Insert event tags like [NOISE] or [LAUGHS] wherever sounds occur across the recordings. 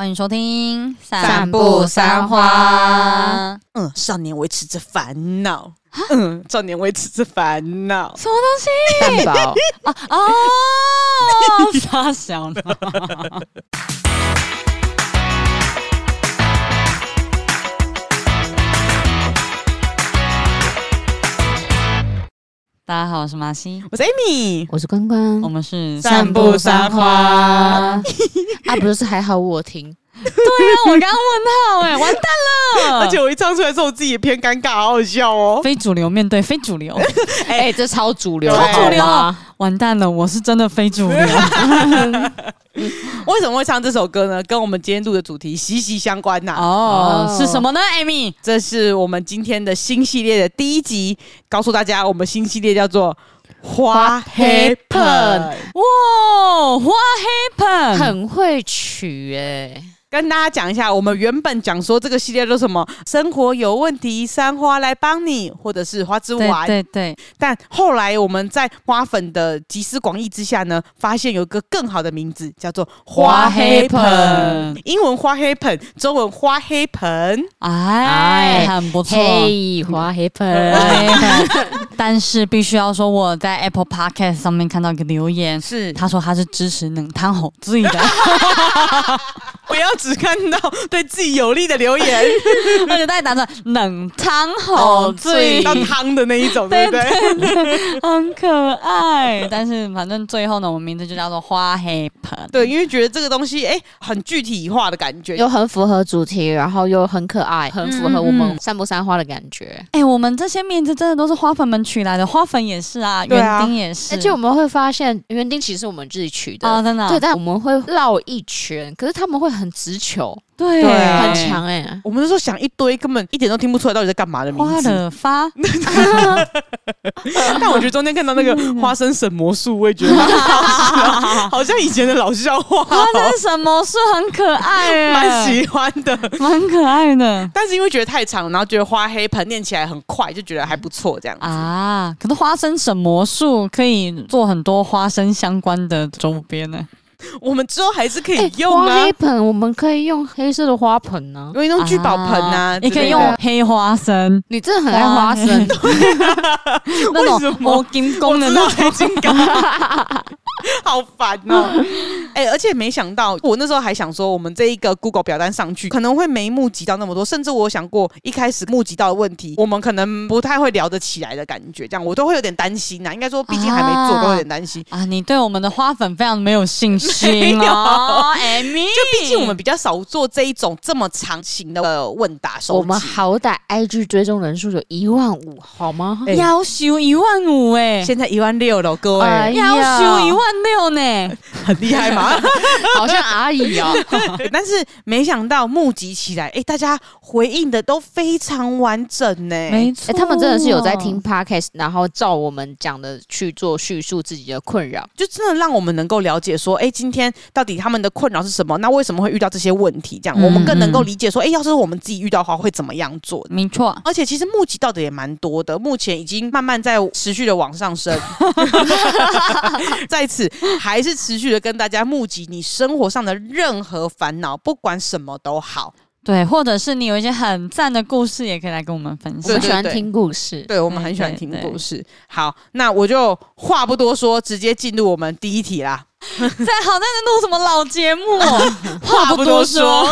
欢迎收听《散步三花》。嗯，少年维持着烦恼。嗯，少年维持着烦恼。什么东西？蛋堡 [LAUGHS] 啊哦，[LAUGHS] 傻小呢。大家好，我是马西，我是 Amy，我是关关，我们是散步三花。[LAUGHS] 啊，不是还好我停。对啊，我刚刚问号哎，完蛋了！[LAUGHS] 而且我一唱出来之后，我自己也偏尴尬，好好笑哦。非主流面对非主流，[LAUGHS] 哎、欸，这超主流，超主流，完蛋了！我是真的非主流。[LAUGHS] 为什么会唱这首歌呢？跟我们今天录的主题息息相关呐、啊。哦，哦是什么呢？Amy，这是我们今天的新系列的第一集，告诉大家，我们新系列叫做。花黑盆，哇，花黑盆很会取哎、欸。跟大家讲一下，我们原本讲说这个系列都什么生活有问题，三花来帮你，或者是花枝丸。对对对。但后来我们在花粉的集思广益之下呢，发现有一个更好的名字，叫做花黑盆。英文花黑盆，中文花黑盆。哎，很不错。嘿，花黑盆。[LAUGHS] 但是必须要说，我在 Apple Podcast 上面看到一个留言，是他说他是支持冷汤好醉的。[LAUGHS] 不要。只看到对自己有利的留言，[LAUGHS] 而且大家打算冷汤好醉，要汤的那一种，[LAUGHS] 对不对？很可爱。但是反正最后呢，我们名字就叫做花黑盆。对，因为觉得这个东西哎、欸，很具体化的感觉，又很符合主题，然后又很可爱，很符合我们散步三花的感觉。哎、嗯嗯欸，我们这些名字真的都是花粉们取来的，花粉也是啊，园、啊、丁也是。而且我们会发现，园丁其实我们自己取的啊，真的。对，但我们会绕一圈，可是他们会很直。直球，对，对很强哎、欸！我们那时候想一堆，根本一点都听不出来到底在干嘛的名字。花的发，[LAUGHS] 但我觉得中间看到那个花生神魔术，我也觉得 [LAUGHS] 好像以前的老笑话。花生神魔术很可爱，蛮喜欢的，蛮可爱的。但是因为觉得太长，然后觉得花黑盆念起来很快，就觉得还不错这样子啊。可是花生神魔术可以做很多花生相关的周边呢。[LAUGHS] 我们之后还是可以用啊，花黑盆，我们可以用黑色的花盆呢、啊，用一种聚宝盆啊，你可以用黑花生。你真的很爱花生，[LAUGHS] 那种魔金公的那种。金刚，[LAUGHS] 好烦哦！[LAUGHS] 哎、欸，而且没想到，我那时候还想说，我们这一个 Google 表单上去可能会没募集到那么多，甚至我想过一开始募集到的问题，我们可能不太会聊得起来的感觉，这样我都会有点担心呐。应该说，毕竟还没做，啊、都会有点担心啊。你对我们的花粉非常没有信心。[LAUGHS] 哦，Amy，就毕竟我们比较少做这一种这么长型的问答收集。我们好歹 IG 追踪人数有一万五，好吗？要修一万五哎，现在一万六了，各位，要修一万六呢，[LAUGHS] 很厉害吗？[LAUGHS] 好像阿姨哦。[LAUGHS] 但是没想到募集起来，哎，大家回应的都非常完整呢。没错，他们真的是有在听 Podcast，然后照我们讲的去做叙述自己的困扰，就真的让我们能够了解说，哎，今天到底他们的困扰是什么？那为什么会遇到这些问题？这样我们更能够理解说，哎，要是我们自己遇到的话，会怎么样做？没错，而且其实募集到的也蛮多的，目前已经慢慢在持续的往上升。在此还是持续的跟大家募集你生活上的任何烦恼，不管什么都好。对，或者是你有一些很赞的故事，也可以来跟我们分享。我们喜欢听故事，对，对我们很喜欢听故事。好，那我就话不多说，直接进入我们第一题啦。[LAUGHS] 在好，在在录什么老节目？[LAUGHS] 话不多说。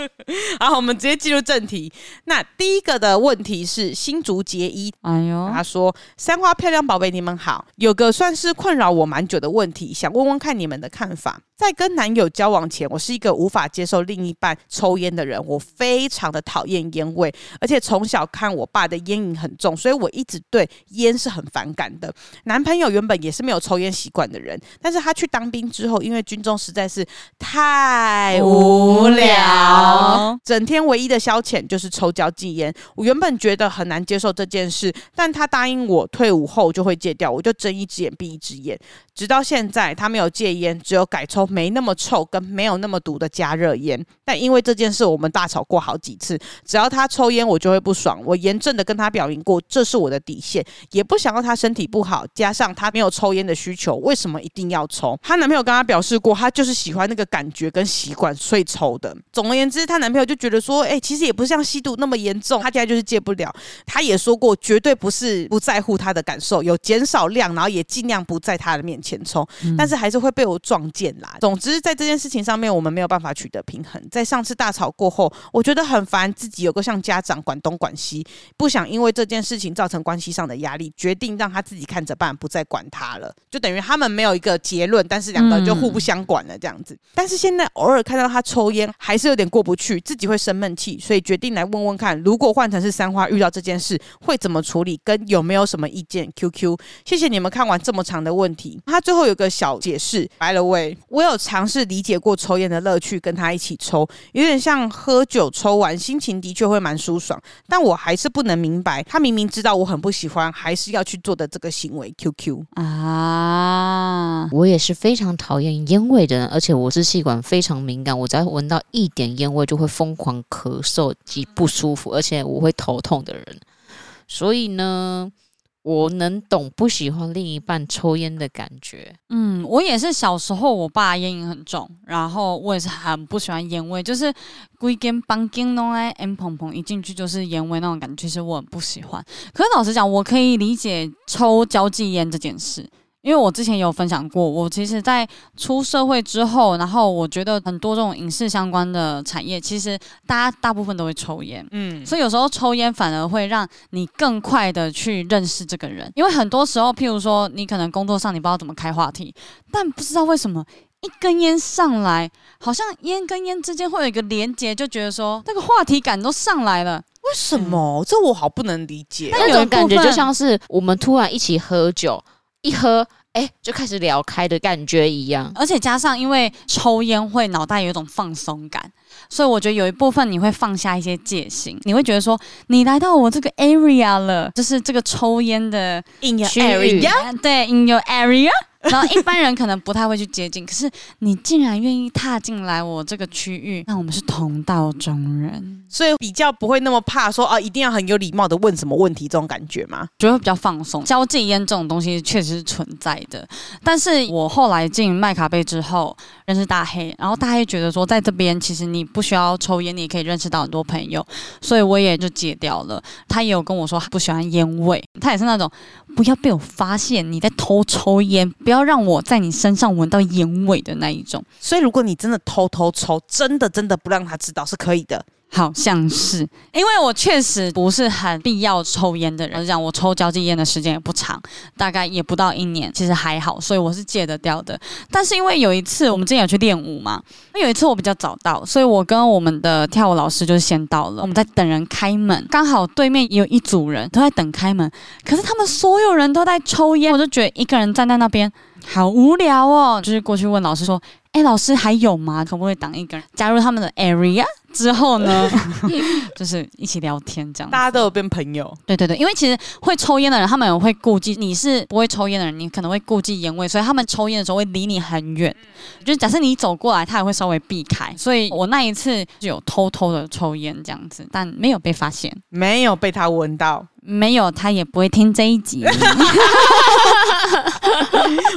[LAUGHS] 好，我们直接进入正题。那第一个的问题是新竹结衣，哎呦，他说：“三花漂亮宝贝，你们好，有个算是困扰我蛮久的问题，想问问看你们的看法。在跟男友交往前，我是一个无法接受另一半抽烟的人，我非常的讨厌烟味，而且从小看我爸的烟瘾很重，所以我一直对烟是很反感的。男朋友原本也是没有抽烟习惯的人，但是他去当兵之后，因为军中实在是太无聊，整天唯一的消遣就是抽交际烟。我原本觉得很难接受这件事，但他答应我退伍后就会戒掉，我就睁一只眼闭一只眼。直到现在他没有戒烟，只有改抽没那么臭跟没有那么毒的加热烟。但因为这件事，我们大吵过好几次。只要他抽烟，我就会不爽。我严正的跟他表明过，这是我的底线，也不想要他身体不好。加上他没有抽烟的需求，为什么一定要抽？她男朋友跟她表示过，她就是喜欢那个感觉跟习惯，所以抽的。总而言之，她男朋友就觉得说，哎、欸，其实也不是像吸毒那么严重，他现在就是戒不了。他也说过，绝对不是不在乎她的感受，有减少量，然后也尽量不在她的面前抽，但是还是会被我撞见啦。总之，在这件事情上面，我们没有办法取得平衡。在上次大吵过后，我觉得很烦，自己有个像家长管东管西，不想因为这件事情造成关系上的压力，决定让他自己看着办，不再管他了。就等于他们没有一个结论，但是两个人就互不相管了这样子。但是现在偶尔看到他抽烟，还是有点过不去，自己会生闷气，所以决定来问问看，如果换成是三花遇到这件事，会怎么处理，跟有没有什么意见？QQ，谢谢你们看完这么长的问题。他最后有个小解释，By the way，我有尝试理解过抽烟的乐趣，跟他一起抽，有点像喝酒，抽完心情的确会蛮舒爽，但我还是不能明白，他明明知道我很不喜欢，还是要去做的这个行为。QQ 啊，我也是非常讨厌烟味的人，而且我是气管非常敏感，我只要闻到一点烟味就会疯狂咳嗽及不舒服，而且我会头痛的人。所以呢，我能懂不喜欢另一半抽烟的感觉。嗯，我也是小时候，我爸烟瘾很重，然后我也是很不喜欢烟味，就是规根绑紧弄来烟蓬蓬，一进去就是烟味那种感觉，其实我很不喜欢。可是老实讲，我可以理解抽交际烟这件事。因为我之前有分享过，我其实，在出社会之后，然后我觉得很多这种影视相关的产业，其实大家大部分都会抽烟，嗯，所以有时候抽烟反而会让你更快的去认识这个人，因为很多时候，譬如说你可能工作上你不知道怎么开话题，但不知道为什么一根烟上来，好像烟跟烟之间会有一个连接，就觉得说那个话题感都上来了，为什么？这我好不能理解，那种感觉就像是我们突然一起喝酒。一喝，哎、欸，就开始聊开的感觉一样，而且加上因为抽烟会脑袋有一种放松感，所以我觉得有一部分你会放下一些戒心，你会觉得说你来到我这个 area 了，就是这个抽烟的 in your area，对，in your area。然后一般人可能不太会去接近，可是你竟然愿意踏进来我这个区域，那我们是同道中人，所以比较不会那么怕说啊，一定要很有礼貌的问什么问题这种感觉吗？觉得比较放松。交际烟这种东西确实是存在的，但是我后来进麦卡贝之后认识大黑，然后大黑觉得说在这边其实你不需要抽烟，你也可以认识到很多朋友，所以我也就戒掉了。他也有跟我说他不喜欢烟味，他也是那种不要被我发现你在偷抽烟，不要。让我在你身上闻到烟味的那一种，所以如果你真的偷偷抽，真的真的不让他知道是可以的。好像是，因为我确实不是很必要抽烟的人，讲我抽交际烟的时间也不长，大概也不到一年，其实还好，所以我是戒得掉的。但是因为有一次我们之前有去练舞嘛，那有一次我比较早到，所以我跟我们的跳舞老师就是先到了，我们在等人开门，刚好对面也有一组人都在等开门，可是他们所有人都在抽烟，我就觉得一个人站在那边。好无聊哦，就是过去问老师说：“哎，老师还有吗？可不可以当一个人加入他们的 area？” 之后呢，[LAUGHS] 就是一起聊天这样，大家都有变朋友。对对对，因为其实会抽烟的人，他们也会顾忌；你是不会抽烟的人，你可能会顾忌烟味，所以他们抽烟的时候会离你很远。就是假设你走过来，他也会稍微避开。所以我那一次就有偷偷的抽烟这样子，但没有被发现，没有被他闻到。没有，他也不会听这一集。[LAUGHS]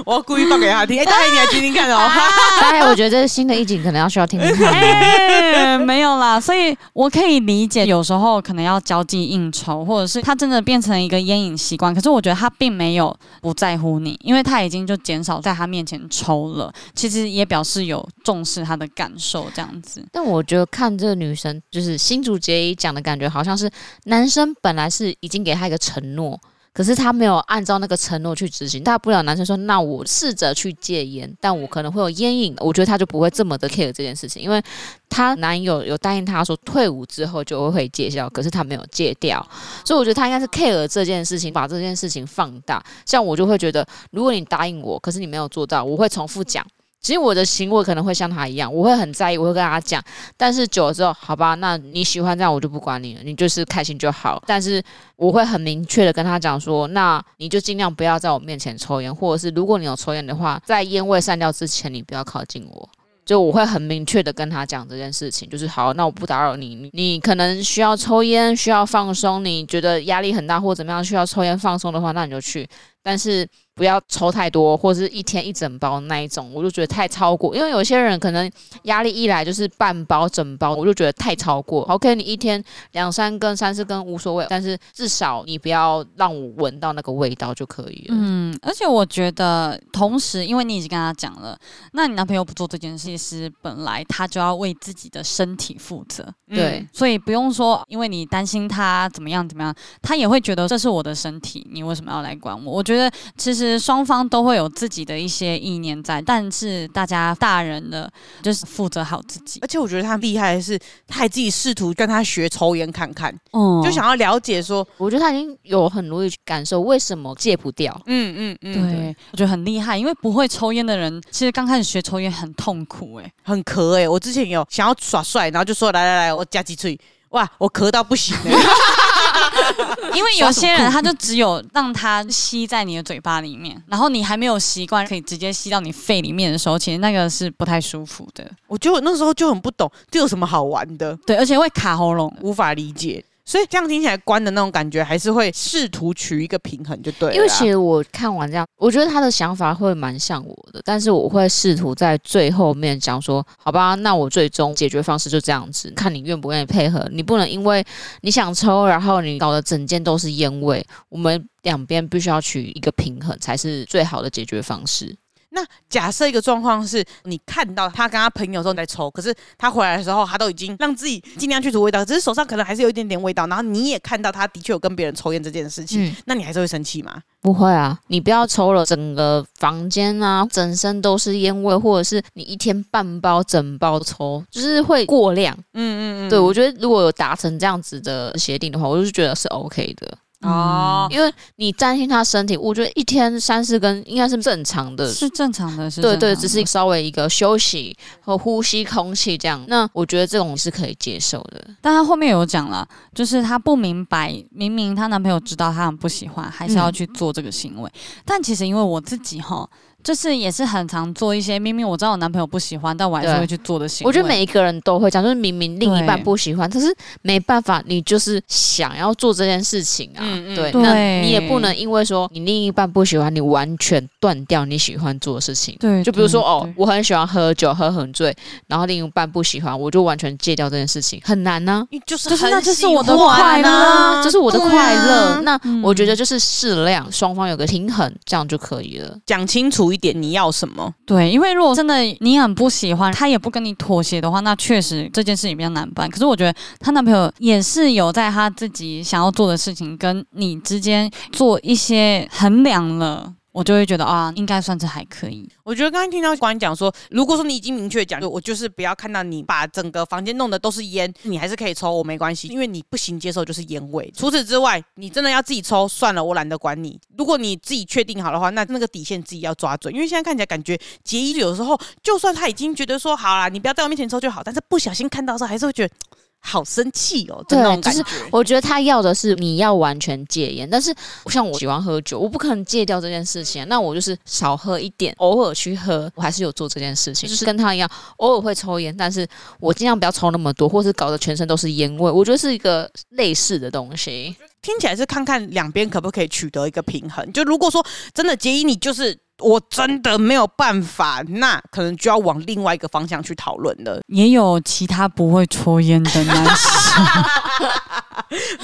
我要故意放给他听，哎，大黑你来听听看哦。[LAUGHS] 大黑，我觉得这是新的一集，可能要需要听听看。哎，没有啦，所以我可以理解，有时候可能要交际应酬，或者是他真的变成一个烟瘾习惯。可是我觉得他并没有不在乎你，因为他已经就减少在他面前抽了，其实也表示有重视他的感受这样子。但我觉得看这个女生，就是新竹结衣讲的感觉，好像是男生本来是已经。给他一个承诺，可是他没有按照那个承诺去执行。大不了男生说：“那我试着去戒烟，但我可能会有烟瘾。”我觉得他就不会这么的 care 这件事情，因为他男友有答应他说退伍之后就会戒掉，可是他没有戒掉，所以我觉得他应该是 care 这件事情，把这件事情放大。像我就会觉得，如果你答应我，可是你没有做到，我会重复讲。其实我的行为可能会像他一样，我会很在意，我会跟他讲。但是久了之后，好吧，那你喜欢这样，我就不管你了，你就是开心就好。但是我会很明确的跟他讲说，那你就尽量不要在我面前抽烟，或者是如果你有抽烟的话，在烟味散掉之前，你不要靠近我。就我会很明确的跟他讲这件事情，就是好，那我不打扰你，你，可能需要抽烟，需要放松，你觉得压力很大或怎么样需要抽烟放松的话，那你就去，但是。不要抽太多，或者是一天一整包那一种，我就觉得太超过。因为有些人可能压力一来就是半包、整包，我就觉得太超过。OK，你一天两三根、三四根无所谓，但是至少你不要让我闻到那个味道就可以了。嗯，而且我觉得，同时因为你已经跟他讲了，那你男朋友不做这件事，是本来他就要为自己的身体负责。对，所以不用说，因为你担心他怎么样怎么样，他也会觉得这是我的身体，你为什么要来管我？我觉得其实。双方都会有自己的一些意念在，但是大家大人的就是负责好自己。而且我觉得他厉害的是，他还自己试图跟他学抽烟看看，嗯，就想要了解说，我觉得他已经有很努力去感受为什么戒不掉。嗯嗯嗯，对，对我觉得很厉害，因为不会抽烟的人，其实刚开始学抽烟很痛苦、欸，哎，很咳、欸，哎，我之前有想要耍帅，然后就说来来来，我加几嘴，哇，我咳到不行、欸。[LAUGHS] [LAUGHS] 因为有些人他就只有让他吸在你的嘴巴里面，然后你还没有习惯可以直接吸到你肺里面的时候，其实那个是不太舒服的。我就那时候就很不懂，这有什么好玩的？对，而且会卡喉咙，无法理解。所以这样听起来，关的那种感觉还是会试图取一个平衡，就对了。因为其实我看完这样，我觉得他的想法会蛮像我的，但是我会试图在最后面讲说，好吧，那我最终解决方式就这样子，看你愿不愿意配合。你不能因为你想抽，然后你搞得整间都是烟味，我们两边必须要取一个平衡，才是最好的解决方式。那假设一个状况是，你看到他跟他朋友都在抽，可是他回来的时候，他都已经让自己尽量去除味道，只是手上可能还是有一点点味道。然后你也看到他的确有跟别人抽烟这件事情，嗯、那你还是会生气吗？不会啊，你不要抽了，整个房间啊，整身都是烟味，或者是你一天半包、整包抽，就是会过量。嗯嗯嗯，对，我觉得如果有达成这样子的协定的话，我就觉得是 OK 的。哦，因为你担心他身体，我觉得一天三四根应该是正常的，是正常的，是对对，只是稍微一个休息和呼吸空气这样。那我觉得这种是可以接受的。但她后面有讲了，就是她不明白，明明她男朋友知道她很不喜欢，还是要去做这个行为。嗯、但其实因为我自己哈。就是也是很常做一些明明我知道我男朋友不喜欢，但我还是会去做的行为。我觉得每一个人都会讲，就是明明另一半不喜欢，可是没办法，你就是想要做这件事情啊。嗯嗯对，对那你也不能因为说你另一半不喜欢，你完全断掉你喜欢做的事情。对，就比如说哦，我很喜欢喝酒，喝很醉，然后另一半不喜欢，我就完全戒掉这件事情，很难呢、啊。就是就是那就是我的快乐，这是我的快乐。那我觉得就是适量，双方有个平衡，这样就可以了。讲清楚一点，你要什么？对，因为如果真的你很不喜欢，他也不跟你妥协的话，那确实这件事情比较难办。可是我觉得她男朋友也是有在他自己想要做的事情跟你之间做一些衡量了。我就会觉得啊，应该算是还可以。我觉得刚刚听到关讲说，如果说你已经明确讲，我就是不要看到你把整个房间弄得都是烟，你还是可以抽，我没关系，因为你不行接受就是烟味。除此之外，你真的要自己抽，算了，我懒得管你。如果你自己确定好的话，那那个底线自己要抓准，因为现在看起来感觉结衣有时候，就算他已经觉得说好啦，你不要在我面前抽就好，但是不小心看到的时候，还是会觉得。好生气哦！对，就是我觉得他要的是你要完全戒烟，但是像我喜欢喝酒，我不可能戒掉这件事情。那我就是少喝一点，偶尔去喝，我还是有做这件事情，就是跟他一样，偶尔会抽烟，但是我尽量不要抽那么多，或是搞得全身都是烟味。我觉得是一个类似的东西，听起来是看看两边可不可以取得一个平衡。就如果说真的结衣，你就是。我真的没有办法，那可能就要往另外一个方向去讨论了。也有其他不会抽烟的男生，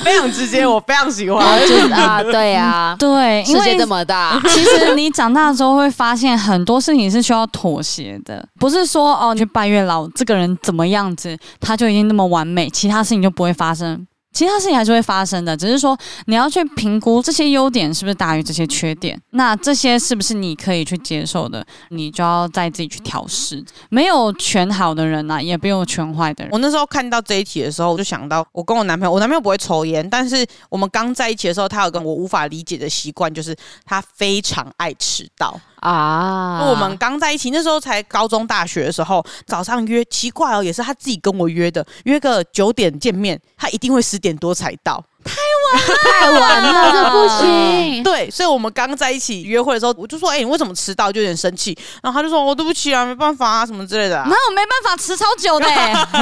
非常直接，我非常喜欢。[LAUGHS] 就是啊，对啊，对，世界这么大，其实你长大之后会发现很多事情是需要妥协的，不是说哦，你去拜月老，这个人怎么样子，他就已经那么完美，其他事情就不会发生。其他事情还是会发生的，只是说你要去评估这些优点是不是大于这些缺点，那这些是不是你可以去接受的，你就要再自己去调试。没有全好的人呐、啊，也没有全坏的人。我那时候看到这一题的时候，我就想到我跟我男朋友，我男朋友不会抽烟，但是我们刚在一起的时候，他有跟我无法理解的习惯，就是他非常爱迟到。啊。我们刚在一起那时候才高中大学的时候，早上约奇怪哦，也是他自己跟我约的，约个九点见面，他一定会十点多才到。太晚了，太晚了，[LAUGHS] 这不行。对，所以我们刚在一起约会的时候，我就说：“哎、欸，你为什么迟到？”就有点生气。然后他就说：“我、哦、对不起啊，没办法啊，什么之类的、啊。”那我没办法迟超久的。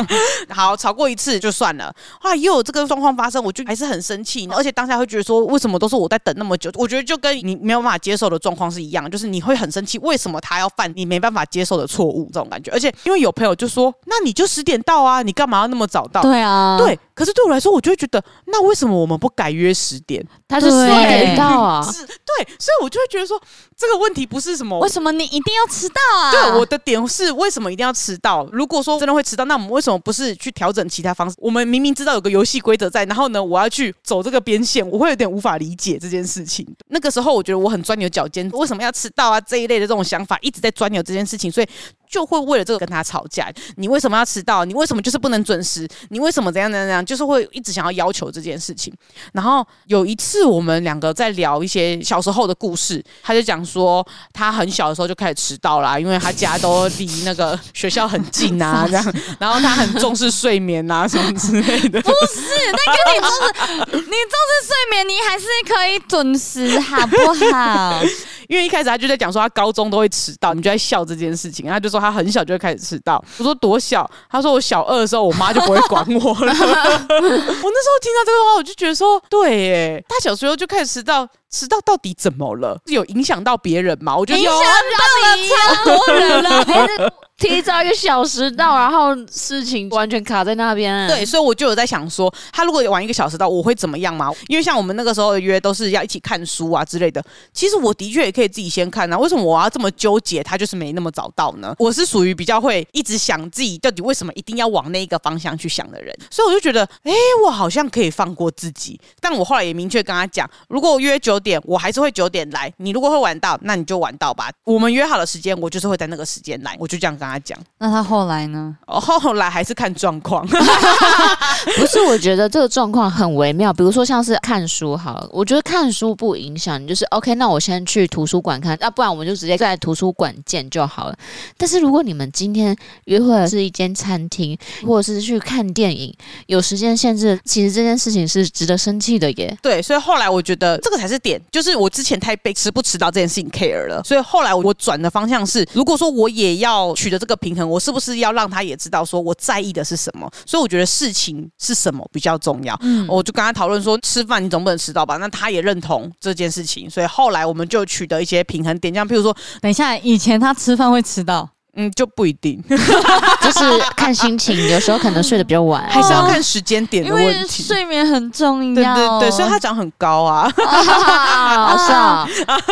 [LAUGHS] 好，吵过一次就算了。后来又有这个状况发生，我就还是很生气。而且当下会觉得说：“为什么都是我在等那么久？”我觉得就跟你没有办法接受的状况是一样，就是你会很生气，为什么他要犯你没办法接受的错误？这种感觉。而且因为有朋友就说：“那你就十点到啊，你干嘛要那么早到？”对啊，对。可是对我来说，我就会觉得，那为什么我们不改约十点？他是十点到啊，[LAUGHS] 对，所以我就会觉得说，这个问题不是什么，为什么你一定要迟到啊？对，我的点是为什么一定要迟到？如果说真的会迟到，那我们为什么不是去调整其他方式？我们明明知道有个游戏规则在，然后呢，我要去走这个边线，我会有点无法理解这件事情。那个时候，我觉得我很钻牛角尖，为什么要迟到啊？这一类的这种想法一直在钻牛这件事情，所以。就会为了这个跟他吵架。你为什么要迟到？你为什么就是不能准时？你为什么怎样怎样怎样？就是会一直想要要求这件事情。然后有一次我们两个在聊一些小时候的故事，他就讲说他很小的时候就开始迟到啦，因为他家都离那个学校很近啊，[LAUGHS] 这样。然后他很重视睡眠啊什么之类的。[LAUGHS] 不是，那跟你重视你重视睡眠，你还是可以准时，好不好？因为一开始他就在讲说他高中都会迟到，你就在笑这件事情。他就说他很小就会开始迟到。我说多小？他说我小二的时候，我妈就不会管我了。[LAUGHS] 我那时候听到这个话，我就觉得说，对耶，他小时候就开始迟到。迟到到底怎么了？是有影响到别人吗？我觉得影响到了超多人了，[LAUGHS] 还是提早一个小时到，然后事情完全卡在那边。对，所以我就有在想说，他如果晚一个小时到，我会怎么样吗？因为像我们那个时候的约都是要一起看书啊之类的。其实我的确也可以自己先看啊，为什么我要这么纠结？他就是没那么早到呢？我是属于比较会一直想自己到底为什么一定要往那个方向去想的人，所以我就觉得，哎，我好像可以放过自己。但我后来也明确跟他讲，如果我约九。点我还是会九点来，你如果会晚到，那你就晚到吧。我们约好的时间，我就是会在那个时间来，我就这样跟他讲。那他后来呢？哦，后来还是看状况。[LAUGHS] 不是，我觉得这个状况很微妙。比如说像是看书，好了，我觉得看书不影响，你就是 OK。那我先去图书馆看，要不然我们就直接在图书馆见就好了。但是如果你们今天约会的是一间餐厅，或者是去看电影，有时间限制，其实这件事情是值得生气的耶。对，所以后来我觉得这个才是点。就是我之前太被迟不迟到这件事情 care 了，所以后来我转的方向是，如果说我也要取得这个平衡，我是不是要让他也知道说我在意的是什么？所以我觉得事情是什么比较重要。嗯，我就跟他讨论说，吃饭你总不能迟到吧？那他也认同这件事情，所以后来我们就取得一些平衡点，像譬如说，等一下，以前他吃饭会迟到。嗯，就不一定，[LAUGHS] 就是看心情，有时候可能睡得比较晚，还是要看时间点的问题。因为睡眠很重要，对对对，所以他长很高啊，[LAUGHS] 好笑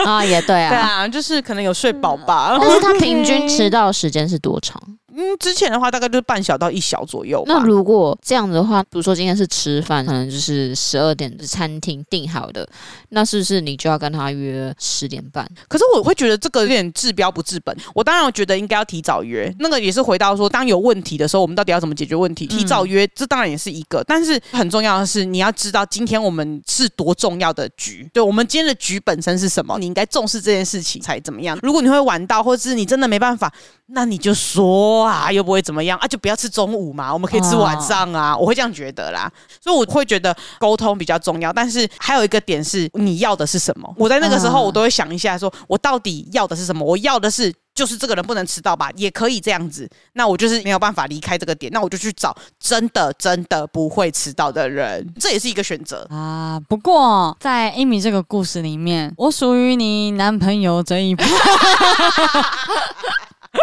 啊，[LAUGHS] 也对啊，对啊，就是可能有睡饱吧。但是他平均迟到时间是多长？嗯，之前的话大概就是半小到一小左右。那如果这样子的话，比如说今天是吃饭，可能就是十二点的餐厅订好的，那是不是你就要跟他约十点半？可是我会觉得这个有点治标不治本。我当然我觉得应该要提早约，那个也是回到说，当有问题的时候，我们到底要怎么解决问题？提早约，这当然也是一个，但是很重要的是，你要知道今天我们是多重要的局，对，我们今天的局本身是什么？你应该重视这件事情才怎么样。如果你会晚到，或者是你真的没办法。那你就说啊，又不会怎么样啊，就不要吃中午嘛，我们可以吃晚上啊，我会这样觉得啦。所以我会觉得沟通比较重要，但是还有一个点是，你要的是什么？我在那个时候，我都会想一下，说我到底要的是什么？我要的是就是这个人不能迟到吧，也可以这样子。那我就是没有办法离开这个点，那我就去找真的真的不会迟到的人，这也是一个选择啊。不过在 Amy 这个故事里面，我属于你男朋友这一派。[LAUGHS]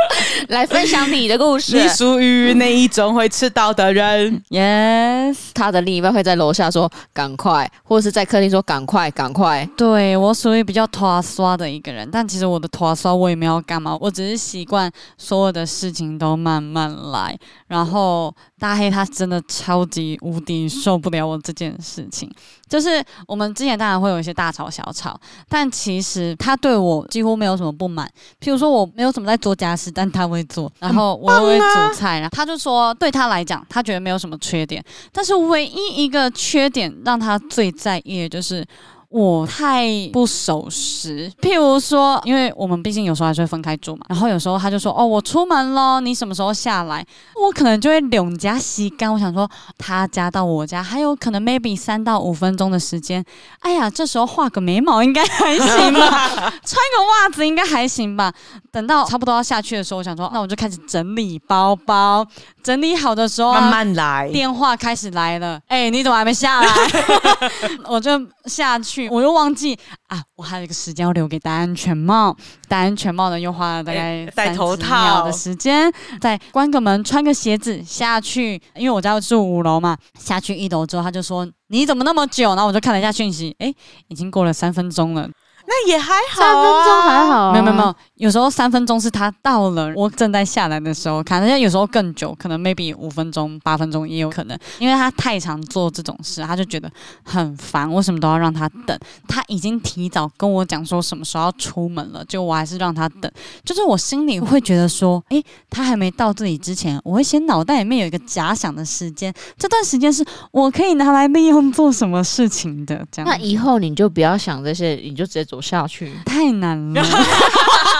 [LAUGHS] 来分享你的故事。你属于那一种会迟到的人？Yes，他的另一半会在楼下说“赶快”，或者是在客厅说“赶快，赶快”。对，我属于比较拖刷的一个人，但其实我的拖刷我也没有干嘛，我只是习惯所有的事情都慢慢来。然后大黑他真的超级无敌受不了我这件事情，就是我们之前当然会有一些大吵小吵，但其实他对我几乎没有什么不满。譬如说我没有什么在做家事，但他会做，然后我会煮菜，然后他就说对他来讲，他觉得没有什么缺点。但是唯一一个缺点让他最在意的就是我太不守时。譬如说，因为我们毕竟有时候还是会分开住嘛，然后有时候他就说：“哦，我出门咯，你什么时候下来？”我可能就会两家洗干。我想说，他家到我家还有可能 maybe 三到五分钟的时间。哎呀，这时候画个眉毛应该还行吧，穿个袜子应该还行吧。等到差不多要下去的时候，我想说，那我就开始整理包包。整理好的时候，慢慢来。电话开始来了，哎、欸，你怎么还没下来？[LAUGHS] 我就下去，我又忘记啊，我还有一个时间要留给戴安全帽。戴安全帽呢，又花了大概戴头套的时间，再关个门，穿个鞋子下去。因为我家住五楼嘛，下去一楼之后，他就说你怎么那么久？然后我就看了一下讯息，哎、欸，已经过了三分钟了。那也还好，三分钟还好、啊，没有没有没有，有时候三分钟是他到了，我正在下来的时候看，人家有时候更久，可能 maybe 五分钟、八分钟也有可能，因为他太常做这种事，他就觉得很烦，为什么都要让他等？他已经提早跟我讲说什么时候要出门了，就我还是让他等，就是我心里会觉得说，诶，他还没到这里之前，我会先脑袋里面有一个假想的时间，这段时间是我可以拿来利用做什么事情的，这样。那以后你就不要想这些，你就直接走。下去太难了。[LAUGHS]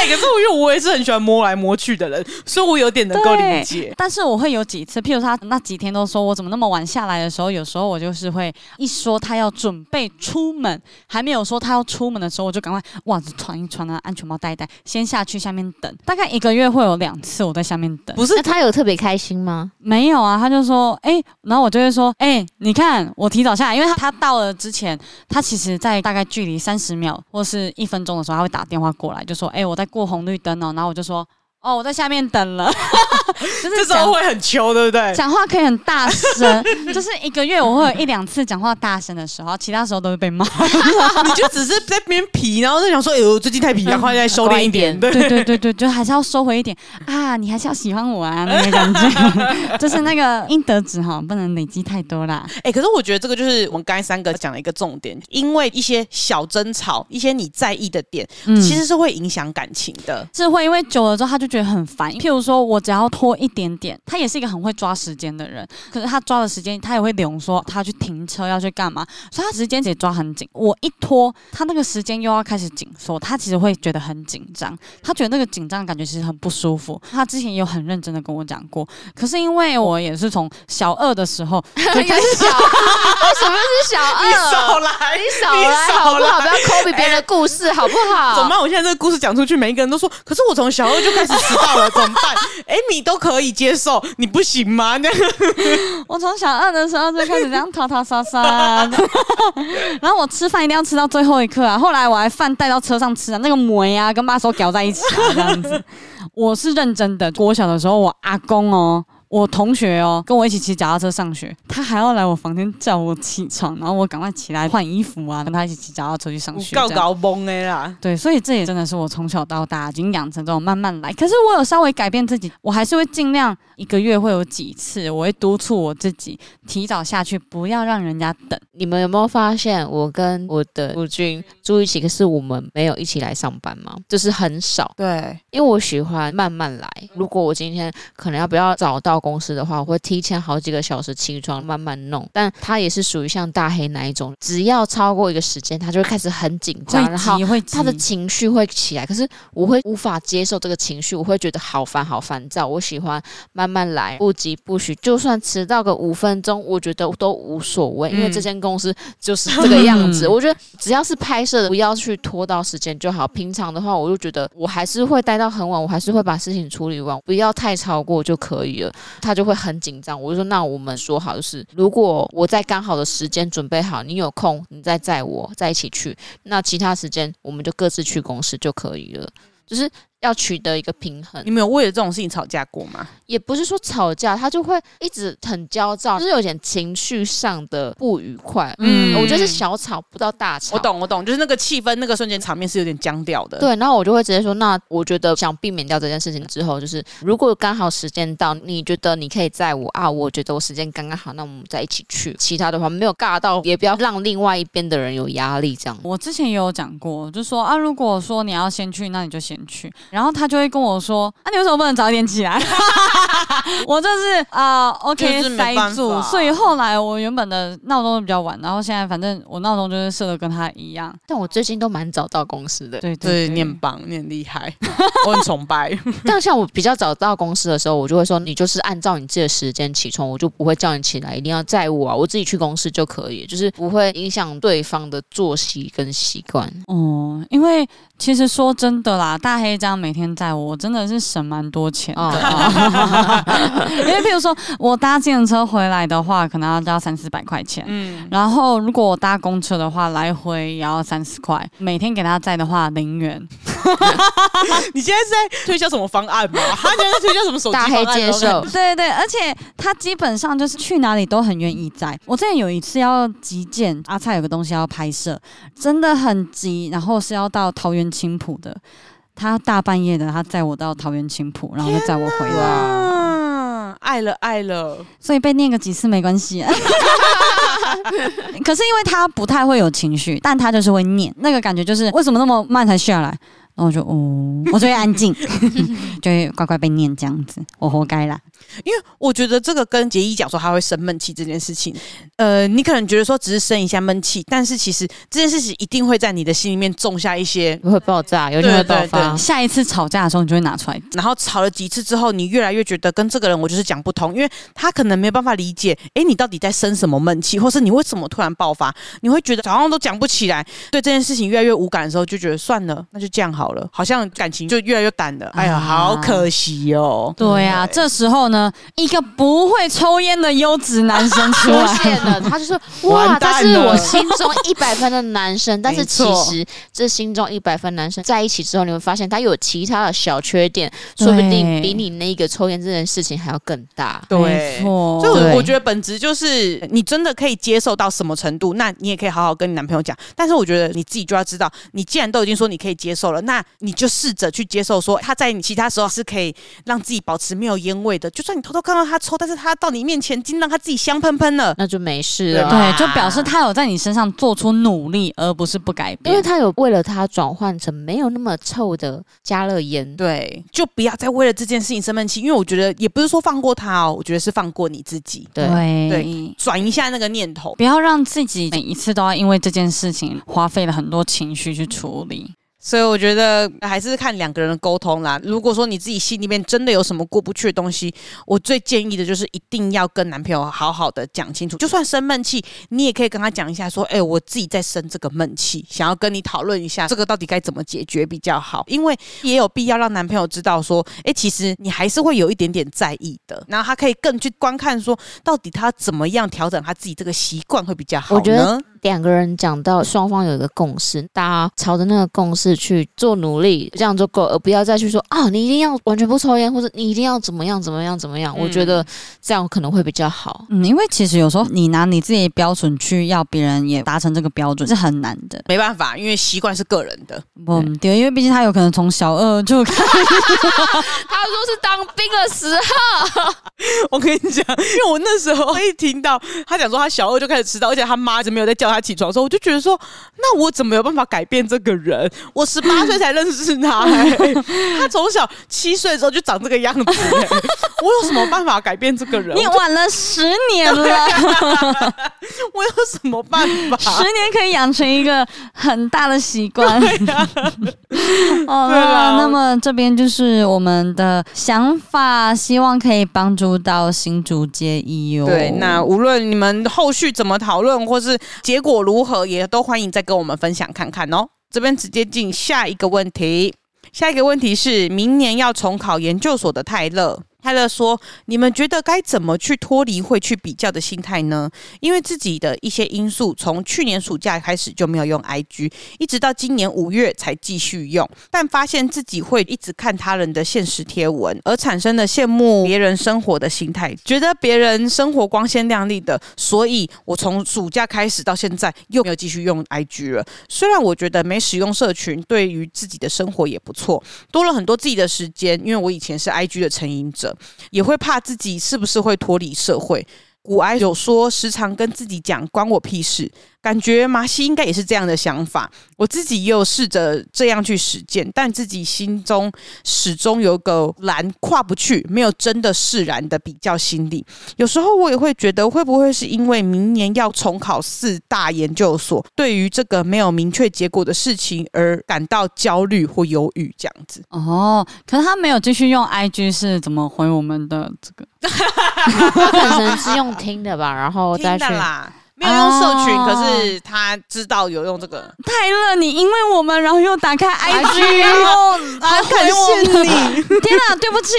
哎、欸，可是我因为我也是很喜欢摸来摸去的人，所以我有点能够理解。但是我会有几次，譬如他那几天都说我怎么那么晚下来的时候，有时候我就是会一说他要准备出门，还没有说他要出门的时候，我就赶快袜子穿一穿啊，安全帽戴一戴，先下去下面等。大概一个月会有两次我在下面等。不是他有特别开心吗？没有啊，他就说哎、欸，然后我就会说哎、欸，你看我提早下来，因为他他到了之前，他其实在大概距离三十秒或是一分钟的时候，他会打电话过来，就说哎、欸，我在过红绿灯哦，然后我就说。哦，我在下面等了，[LAUGHS] [LAUGHS] 就是这时候会很糗，对不对？讲话可以很大声，[LAUGHS] 就是一个月我会有一两次讲话大声的时候，其他时候都会被骂。[LAUGHS] 你就只是在那边皮，然后就想说，哎呦，最近太皮，然后再收敛一点。对对对对对，就还是要收回一点啊！你还是要喜欢我啊，那个感觉，就是那个应得值哈，不能累积太多啦。哎，可是我觉得这个就是我们刚才三个讲的一个重点，因为一些小争吵，一些你在意的点，其实是会影响感情的，是会因为久了之后他就。觉得很烦，譬如说我只要拖一点点，他也是一个很会抓时间的人，可是他抓的时间，他也会留说他要去停车要去干嘛，所以他时间也抓很紧。我一拖，他那个时间又要开始紧缩，他其实会觉得很紧张，他觉得那个紧张的感觉其实很不舒服。他之前也有很认真的跟我讲过，可是因为我也是从小二的时候就开始小，为什么是小二？你少来，你少来，好不好？不要 copy 别人的故事，好不好？怎么办？我现在这个故事讲出去，每一个人都说，可是我从小二就开始。迟到了怎么办？哎，你都可以接受，你不行吗？那 [LAUGHS] 我从小二的时候就开始这样淘淘沙沙，[LAUGHS] 然后我吃饭一定要吃到最后一刻啊！后来我还饭带到车上吃啊，那个梅啊跟把手搅在一起啊，这样子。我是认真的。我小的时候，我阿公哦。我同学哦，跟我一起骑脚踏车上学，他还要来我房间叫我起床，然后我赶快起来换衣服啊，跟他一起骑脚踏车去上学。搞搞懵的啦。对，所以这也真的是我从小到大已经养成这种慢慢来。可是我有稍微改变自己，我还是会尽量一个月会有几次，我会督促我自己提早下去，不要让人家等。你们有没有发现，我跟我的夫君住一起，可是我们没有一起来上班吗？就是很少。对，因为我喜欢慢慢来。如果我今天可能要不要找到。公司的话，我会提前好几个小时起床，慢慢弄。但他也是属于像大黑那一种，只要超过一个时间，他就会开始很紧张，然后他的情绪会起来。可是我会无法接受这个情绪，我会觉得好烦，好烦躁。我喜欢慢慢来，不急不徐。就算迟到个五分钟，我觉得都无所谓，因为这间公司就是这个样子。[LAUGHS] 我觉得只要是拍摄的，不要去拖到时间就好。平常的话，我就觉得我还是会待到很晚，我还是会把事情处理完，不要太超过就可以了。他就会很紧张，我就说那我们说好，就是如果我在刚好的时间准备好，你有空你再载我再一起去，那其他时间我们就各自去公司就可以了，就是。要取得一个平衡，你们有为了这种事情吵架过吗？也不是说吵架，他就会一直很焦躁，就是有点情绪上的不愉快。嗯，我觉得是小吵不到大吵。我懂，我懂，就是那个气氛，那个瞬间场面是有点僵掉的。对，然后我就会直接说，那我觉得想避免掉这件事情之后，就是如果刚好时间到，你觉得你可以载我啊，我觉得我时间刚刚好，那我们再一起去。其他的话没有尬到，也不要让另外一边的人有压力。这样，我之前也有讲过，就说啊，如果说你要先去，那你就先去，然后他就会跟我。说：“那，你为什么不能早一点起来？[LAUGHS] [LAUGHS] 我就是啊、呃、，OK 塞住，所以后来我原本的闹钟都比较晚，然后现在反正我闹钟就是设的跟他一样。但我最近都蛮早到公司的，对对，你很棒，你很厉害，[LAUGHS] 我很崇拜。[LAUGHS] 但像我比较早到公司的时候，我就会说，你就是按照你自己的时间起床，我就不会叫你起来，一定要载我啊，我自己去公司就可以，就是不会影响对方的作息跟习惯。哦，因为其实说真的啦，大黑这样每天载我，我真的是省蛮多钱的。哦、[LAUGHS] 因为譬如说我搭自行车回来的话，可能要交三四百块钱。嗯，然后如果我搭公车的话，来回也要三十块。每天给他载的话，零元。[LAUGHS] 你现在是在推销什么方案吗？[LAUGHS] 他现在在推销什么手机方案？大黑接受。对对对，而且他基本上就是去哪里都很愿意载。我之前有一次要急件，阿菜有个东西要拍摄，真的很急，然后是要到桃园青浦的。他大半夜的，他载我到桃园青浦，然后就载我回来。爱了爱了，所以被念个几次没关系。[LAUGHS] 可是因为他不太会有情绪，但他就是会念，那个感觉就是为什么那么慢才下来？然后我就哦，我就会安静，[LAUGHS] 就会乖乖被念这样子，我活该啦。因为我觉得这个跟杰伊讲说他会生闷气这件事情，呃，你可能觉得说只是生一下闷气，但是其实这件事情一定会在你的心里面种下一些会爆炸，有一天会爆发。下一次吵架的时候，你就会拿出来，然后吵了几次之后，你越来越觉得跟这个人我就是讲不通，因为他可能没有办法理解，哎，你到底在生什么闷气，或是你为什么突然爆发？你会觉得早上都讲不起来，对这件事情越来越无感的时候，就觉得算了，那就这样好了，好像感情就越来越淡了。哎呀，好可惜哦。对呀，这时候呢，一个。不会抽烟的优质男生 [LAUGHS] 出现了，他就说：[LAUGHS] “哇，他是我心中一百分的男生。”但是其实这心中一百分男生在一起之后，你会发现他有其他的小缺点，说不定比你那个抽烟这件事情还要更大。对，没错。所以我觉得本质就是你真的可以接受到什么程度，那你也可以好好跟你男朋友讲。但是我觉得你自己就要知道，你既然都已经说你可以接受了，那你就试着去接受，说他在你其他时候是可以让自己保持没有烟味的，就算你偷偷看到他抽，但是他到你面前，竟让他自己香喷喷的，那就没事了。对，就表示他有在你身上做出努力，而不是不改变。因为他有为了他转换成没有那么臭的加热烟。对，就不要再为了这件事情生闷气。因为我觉得也不是说放过他哦，我觉得是放过你自己。对对，转一下那个念头，不要让自己每一次都要因为这件事情花费了很多情绪去处理。所以我觉得还是看两个人的沟通啦。如果说你自己心里面真的有什么过不去的东西，我最建议的就是一定要跟男朋友好好的讲清楚。就算生闷气，你也可以跟他讲一下，说：“哎，我自己在生这个闷气，想要跟你讨论一下，这个到底该怎么解决比较好。”因为也有必要让男朋友知道说：“哎，其实你还是会有一点点在意的。”然后他可以更去观看说，到底他怎么样调整他自己这个习惯会比较好呢？两个人讲到双方有一个共识，大家朝着那个共识。去做努力，这样就够，而不要再去说啊，你一定要完全不抽烟，或者你一定要怎么样怎么样怎么样。嗯、我觉得这样可能会比较好。嗯，因为其实有时候你拿你自己的标准去要别人也达成这个标准是很难的。没办法，因为习惯是个人的。嗯 [LAUGHS] 对，因为毕竟他有可能从小二就开始，他说是当兵的时候。[LAUGHS] 我跟你讲，因为我那时候 [LAUGHS] 一听到他讲说他小二就开始迟到，而且他妈一直没有在叫他起床的时候，我就觉得说，那我怎么有办法改变这个人？我十八 [LAUGHS] 岁才认识他，欸，[LAUGHS] 他从小七岁时候就长这个样子，欸，[LAUGHS] 我有什么办法改变这个人？你晚了十年了，我有什么办法？十年可以养成一个很大的习惯。好了，啊，那么这边就是我们的想法，希望可以帮助到新竹结衣哦。对，那无论你们后续怎么讨论，或是结果如何，也都欢迎再跟我们分享看看哦。这边直接进下一个问题，下一个问题是明年要重考研究所的泰勒。泰勒说：“你们觉得该怎么去脱离会去比较的心态呢？因为自己的一些因素，从去年暑假开始就没有用 IG，一直到今年五月才继续用。但发现自己会一直看他人的现实贴文，而产生了羡慕别人生活的心态，觉得别人生活光鲜亮丽的。所以我从暑假开始到现在又没有继续用 IG 了。虽然我觉得没使用社群，对于自己的生活也不错，多了很多自己的时间。因为我以前是 IG 的成瘾者。”也会怕自己是不是会脱离社会，古埃有说，时常跟自己讲关我屁事，感觉麻西应该也是这样的想法。我自己也有试着这样去实践，但自己心中始终有个栏跨不去，没有真的释然的比较心理。有时候我也会觉得，会不会是因为明年要重考四大研究所，对于这个没有明确结果的事情而感到焦虑或犹豫这样子？哦，可是他没有继续用 IG 是怎么回我们的这个？他 [LAUGHS] 可能是用听的吧，然后再去。没有用社群，可是他知道有用这个。泰勒，你因为我们，然后又打开 IG，然后好感谢你。天哪，对不起。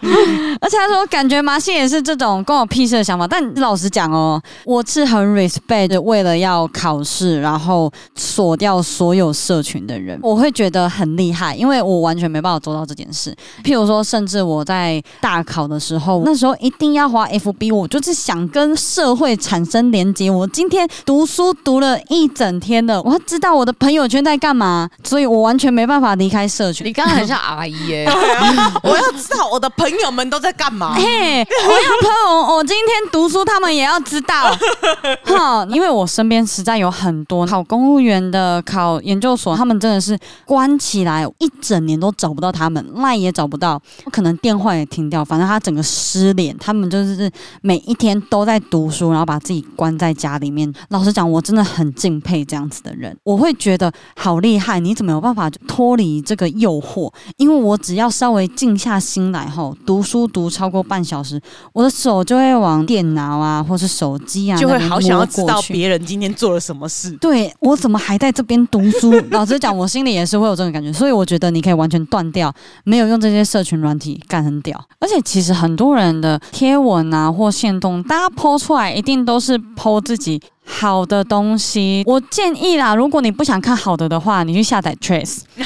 [LAUGHS] 而且他说，感觉麻希也是这种跟我屁事的想法。但老实讲哦，我是很 respect 为了要考试，然后锁掉所有社群的人，我会觉得很厉害，因为我完全没办法做到这件事。譬如说，甚至我在大考的时候，那时候一定要滑 FB，我就是想跟社会产生。真连接，我今天读书读了一整天的，我要知道我的朋友圈在干嘛，所以我完全没办法离开社群。你刚刚很像阿姨耶，[LAUGHS] 我要知道我的朋友们都在干嘛。嘿，我要朋友，我今天读书，他们也要知道。[LAUGHS] 哈，因为我身边实在有很多考公务员的、考研究所，他们真的是关起来一整年都找不到他们，LINE 也找不到，可能电话也停掉，反正他整个失联。他们就是每一天都在读书，然后把自己。关在家里面，老实讲，我真的很敬佩这样子的人。我会觉得好厉害，你怎么有办法脱离这个诱惑？因为我只要稍微静下心来后，读书读超过半小时，我的手就会往电脑啊，或是手机啊，就会好想要知道别人今天做了什么事。对，我怎么还在这边读书？[LAUGHS] 老实讲，我心里也是会有这种感觉。所以我觉得你可以完全断掉，没有用这些社群软体，干很屌。而且其实很多人的贴文啊或线动，大家 po 出来一定都是。是 po 自己好的东西，我建议啦，如果你不想看好的的话，你去下载 Trace。[LAUGHS]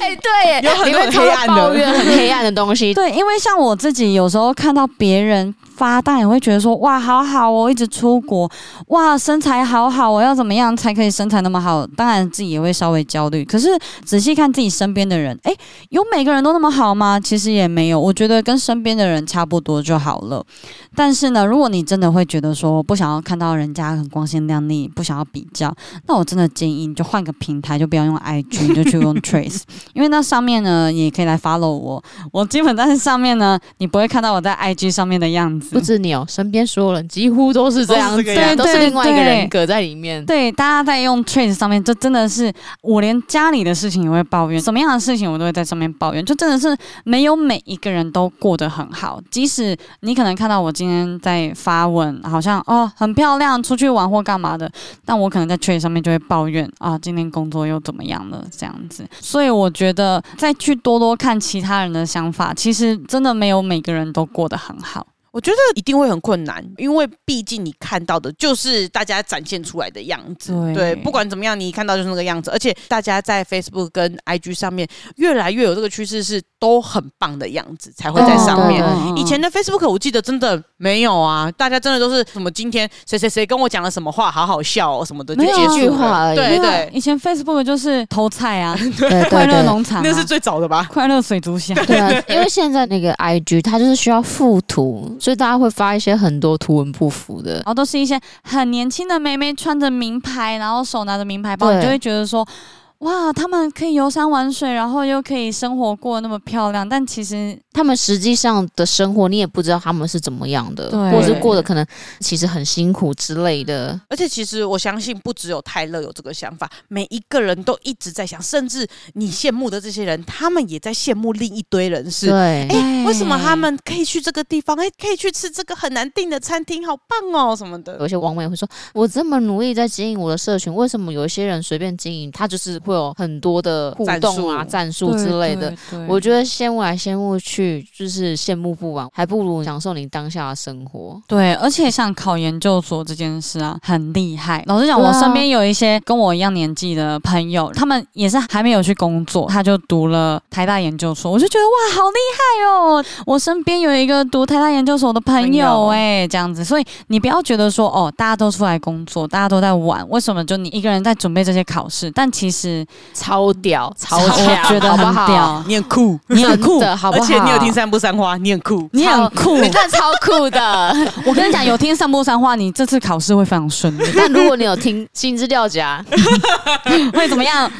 哎，对，有很多很黑暗的、很黑暗的东西。[LAUGHS] 对，因为像我自己有时候看到别人。发，但也会觉得说哇，好好哦，我一直出国，哇，身材好好，我要怎么样才可以身材那么好？当然自己也会稍微焦虑。可是仔细看自己身边的人，诶，有每个人都那么好吗？其实也没有，我觉得跟身边的人差不多就好了。但是呢，如果你真的会觉得说不想要看到人家很光鲜亮丽，不想要比较，那我真的建议你就换个平台，就不要用 IG，你 [LAUGHS] 就去用 Trace，因为那上面呢，也可以来 follow 我。我基本在上面呢，你不会看到我在 IG 上面的样子。不止你哦，身边所有人几乎都是这样子，对，都是另外一个人格在里面。对，大家在用 Trace 上面，就真的是我连家里的事情也会抱怨，什么样的事情我都会在上面抱怨，就真的是没有每一个人都过得很好。即使你可能看到我今天在发文，好像哦很漂亮，出去玩或干嘛的，但我可能在 Trace 上面就会抱怨啊，今天工作又怎么样了这样子。所以我觉得再去多多看其他人的想法，其实真的没有每个人都过得很好。我觉得一定会很困难，因为毕竟你看到的就是大家展现出来的样子。对，对，不管怎么样，你一看到就是那个样子。而且大家在 Facebook 跟 IG 上面越来越有这个趋势，是都很棒的样子才会在上面。哦、以前的 Facebook 我记得真的没有啊，大家真的都是什么今天谁谁谁跟我讲了什么话，好好笑哦什么的，就结束了。对对，以前 Facebook 就是偷菜啊，[LAUGHS] 快乐农场、啊、那是最早的吧？快乐水族箱。对啊，因为现在那个 IG 它就是需要附图。[LAUGHS] 所以大家会发一些很多图文不符的，然后都是一些很年轻的妹妹穿着名牌，然后手拿着名牌包，你就会觉得说。哇，他们可以游山玩水，然后又可以生活过那么漂亮，但其实他们实际上的生活，你也不知道他们是怎么样的，或者是过得可能其实很辛苦之类的。而且其实我相信，不只有泰勒有这个想法，每一个人都一直在想，甚至你羡慕的这些人，他们也在羡慕另一堆人是。对，哎，为什么他们可以去这个地方？哎，可以去吃这个很难订的餐厅，好棒哦，什么的。有些网友会说：“我这么努力在经营我的社群，为什么有一些人随便经营，他就是会有很多的互动啊、战术之类的，我觉得羡慕来羡慕去，就是羡慕不完，还不如享受你当下的生活。对，而且像考研究所这件事啊，很厉害。老实讲，我身边有一些跟我一样年纪的朋友，他们也是还没有去工作，他就读了台大研究所，我就觉得哇，好厉害哦！我身边有一个读台大研究所的朋友，哎，这样子。所以你不要觉得说哦，大家都出来工作，大家都在玩，为什么就你一个人在准备这些考试？但其实。是超屌、超强，我觉得很屌，你很酷，你很酷的，好不好？而且你有听三不三花，你很酷，你很酷，你真的超酷的。[LAUGHS] 我跟你讲，有听三不三花，你这次考试会非常顺利。[LAUGHS] 但如果你有听心之吊夹，[LAUGHS] 会怎么样？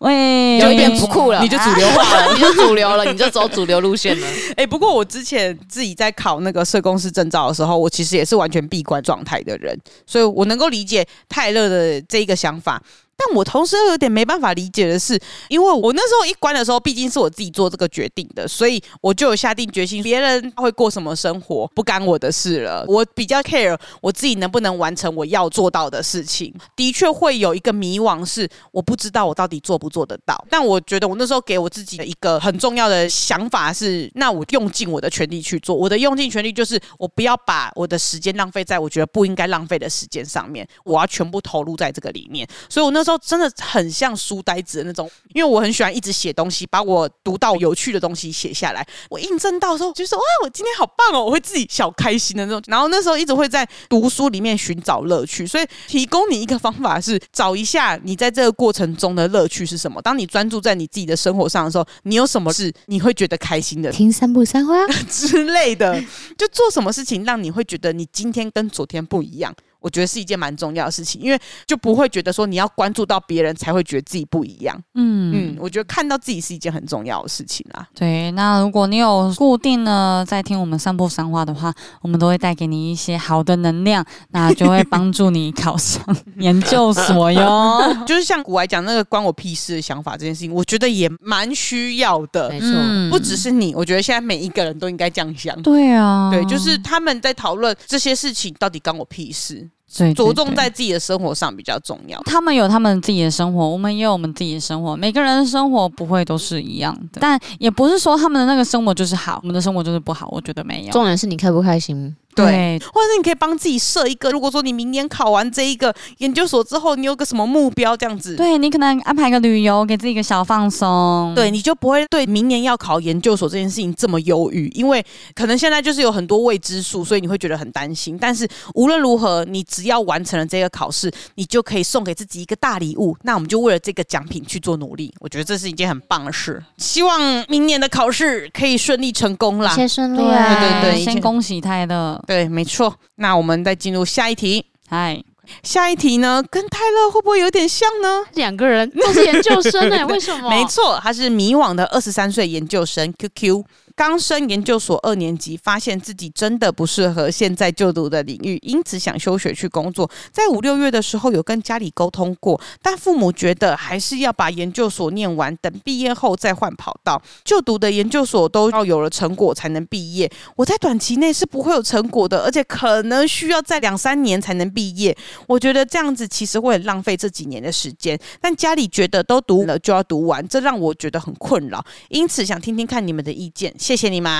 喂，有一点不酷了，你就主流化了，你就主流了，你就走主流路线了。哎、欸，不过我之前自己在考那个社工师证照的时候，我其实也是完全闭关状态的人，所以我能够理解泰勒的这一个想法。但我同时又有点没办法理解的是，因为我那时候一关的时候，毕竟是我自己做这个决定的，所以我就有下定决心，别人会过什么生活不干我的事了。我比较 care 我自己能不能完成我要做到的事情。的确会有一个迷惘，是我不知道我到底做不做得到。但我觉得我那时候给我自己的一个很重要的想法是，那我用尽我的全力去做。我的用尽全力就是，我不要把我的时间浪费在我觉得不应该浪费的时间上面，我要全部投入在这个里面。所以我那时候。真的很像书呆子的那种，因为我很喜欢一直写东西，把我读到有趣的东西写下来。我印证到的时候，就说哇，我今天好棒哦，我会自己小开心的那种。然后那时候一直会在读书里面寻找乐趣，所以提供你一个方法是找一下你在这个过程中的乐趣是什么。当你专注在你自己的生活上的时候，你有什么事你会觉得开心的？听三步三花 [LAUGHS] 之类的，就做什么事情让你会觉得你今天跟昨天不一样。我觉得是一件蛮重要的事情，因为就不会觉得说你要关注到别人才会觉得自己不一样。嗯嗯，我觉得看到自己是一件很重要的事情啊。对，那如果你有固定呢在听我们散步三话的话，我们都会带给你一些好的能量，那就会帮助你考上 [LAUGHS] 研究所哟。[LAUGHS] 就是像古来讲那个关我屁事的想法这件事情，我觉得也蛮需要的。没错，嗯，不只是你，我觉得现在每一个人都应该这样想。对啊，对，就是他们在讨论这些事情到底关我屁事。对，着重在自己的生活上比较重要。他们有他们自己的生活，我们也有我们自己的生活。每个人的生活不会都是一样的，但也不是说他们的那个生活就是好，我们的生活就是不好。我觉得没有，重点是你开不开心。对，或者是你可以帮自己设一个，如果说你明年考完这一个研究所之后，你有个什么目标这样子，对，你可能安排个旅游，给自己一个小放松，对，你就不会对明年要考研究所这件事情这么忧郁，因为可能现在就是有很多未知数，所以你会觉得很担心。但是无论如何，你只要完成了这个考试，你就可以送给自己一个大礼物。那我们就为了这个奖品去做努力，我觉得这是一件很棒的事。希望明年的考试可以顺利成功啦，先顺利啊，对对对，先恭喜泰勒。对，没错。那我们再进入下一题。嗨，下一题呢，跟泰勒会不会有点像呢？两个人都是研究生哎，为什么？[LAUGHS] 没错，他是迷惘的二十三岁研究生 QQ。刚升研究所二年级，发现自己真的不适合现在就读的领域，因此想休学去工作。在五六月的时候，有跟家里沟通过，但父母觉得还是要把研究所念完，等毕业后再换跑道。就读的研究所都要有了成果才能毕业，我在短期内是不会有成果的，而且可能需要再两三年才能毕业。我觉得这样子其实会很浪费这几年的时间，但家里觉得都读了就要读完，这让我觉得很困扰。因此想听听看你们的意见。谢谢你们。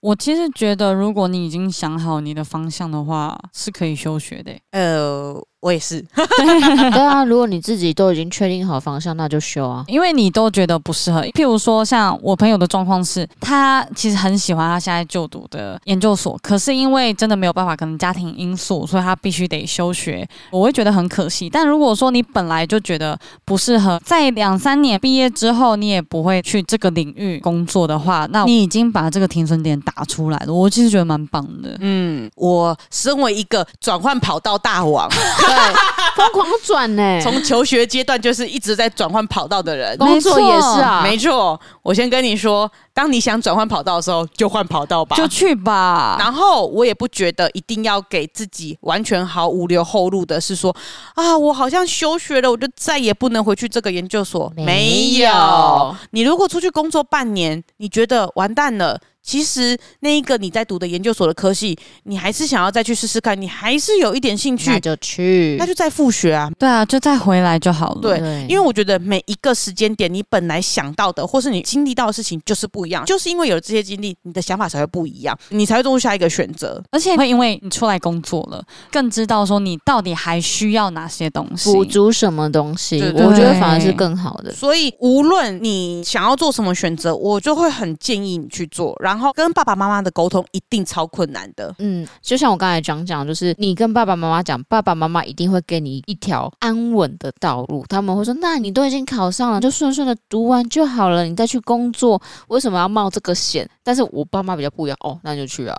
我其实觉得，如果你已经想好你的方向的话，是可以休学的。呃。我也是，[LAUGHS] 对啊，如果你自己都已经确定好方向，那就修啊，因为你都觉得不适合。譬如说，像我朋友的状况是，他其实很喜欢他现在就读的研究所，可是因为真的没有办法，可能家庭因素，所以他必须得休学。我会觉得很可惜。但如果说你本来就觉得不适合，在两三年毕业之后，你也不会去这个领域工作的话，那你已经把这个停损点打出来了。我其实觉得蛮棒的。嗯，我身为一个转换跑道大王。[LAUGHS] 对，疯狂转呢，从求学阶段就是一直在转换跑道的人，工作也是啊，没错。我先跟你说，当你想转换跑道的时候，就换跑道吧，就去吧。然后我也不觉得一定要给自己完全毫无留后路的，是说啊，我好像休学了，我就再也不能回去这个研究所。没有，没有。你如果出去工作半年，你觉得完蛋了。其实那一个你在读的研究所的科系，你还是想要再去试试看，你还是有一点兴趣，那就去，那就再复学啊。对啊，就再回来就好了。对，因为我觉得每一个时间点，你本来想到的，或是你经历到的事情就是不一样，就是因为有了这些经历，你的想法才会不一样，你才会做出下一个选择。而且会因为你出来工作了，更知道说你到底还需要哪些东西，补足什么东西。对对对，我觉得反而是更好的。所以无论你想要做什么选择，我就会很建议你去做。然后后跟爸爸妈妈的沟通一定超困难的。嗯，就像我刚才讲讲，就是你跟爸爸妈妈讲，爸爸妈妈一定会给你一条安稳的道路。他们会说：“那你都已经考上了，就顺顺的读完就好了，你再去工作，为什么要冒这个险？”但是我爸妈比较不一样哦，那就去啊。